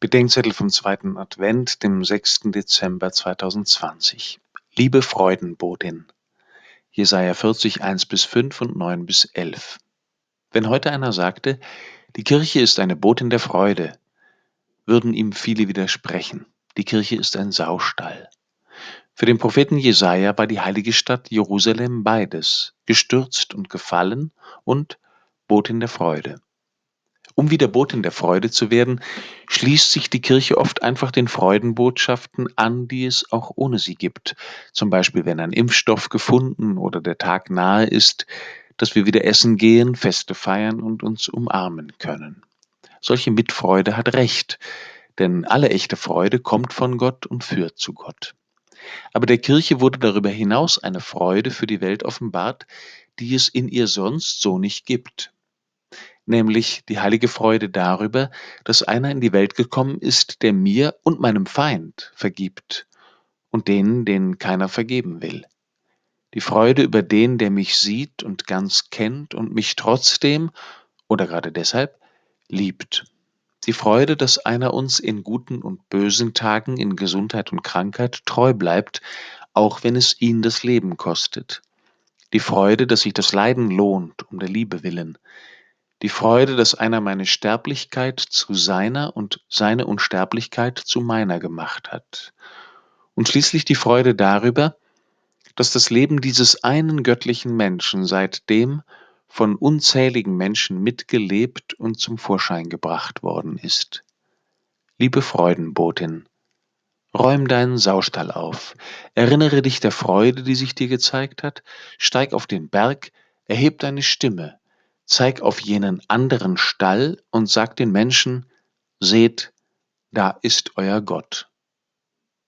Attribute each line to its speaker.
Speaker 1: Bedenkzettel vom zweiten Advent, dem 6. Dezember 2020. Liebe Freudenbotin. Jesaja 40, 1 bis 5 und 9 bis 11. Wenn heute einer sagte, die Kirche ist eine Botin der Freude, würden ihm viele widersprechen. Die Kirche ist ein Saustall. Für den Propheten Jesaja war die heilige Stadt Jerusalem beides, gestürzt und gefallen und Botin der Freude. Um wieder Botin der Freude zu werden, schließt sich die Kirche oft einfach den Freudenbotschaften an, die es auch ohne sie gibt. Zum Beispiel, wenn ein Impfstoff gefunden oder der Tag nahe ist, dass wir wieder essen gehen, Feste feiern und uns umarmen können. Solche Mitfreude hat Recht, denn alle echte Freude kommt von Gott und führt zu Gott. Aber der Kirche wurde darüber hinaus eine Freude für die Welt offenbart, die es in ihr sonst so nicht gibt nämlich die heilige Freude darüber, dass einer in die Welt gekommen ist, der mir und meinem Feind vergibt und denen, denen keiner vergeben will. Die Freude über den, der mich sieht und ganz kennt und mich trotzdem oder gerade deshalb liebt. Die Freude, dass einer uns in guten und bösen Tagen, in Gesundheit und Krankheit treu bleibt, auch wenn es ihn das Leben kostet. Die Freude, dass sich das Leiden lohnt um der Liebe willen die Freude, dass einer meine Sterblichkeit zu seiner und seine Unsterblichkeit zu meiner gemacht hat. Und schließlich die Freude darüber, dass das Leben dieses einen göttlichen Menschen seitdem von unzähligen Menschen mitgelebt und zum Vorschein gebracht worden ist. Liebe Freudenbotin, räum deinen Saustall auf, erinnere dich der Freude, die sich dir gezeigt hat, steig auf den Berg, erheb deine Stimme, zeig auf jenen anderen Stall und sag den Menschen, seht, da ist euer Gott.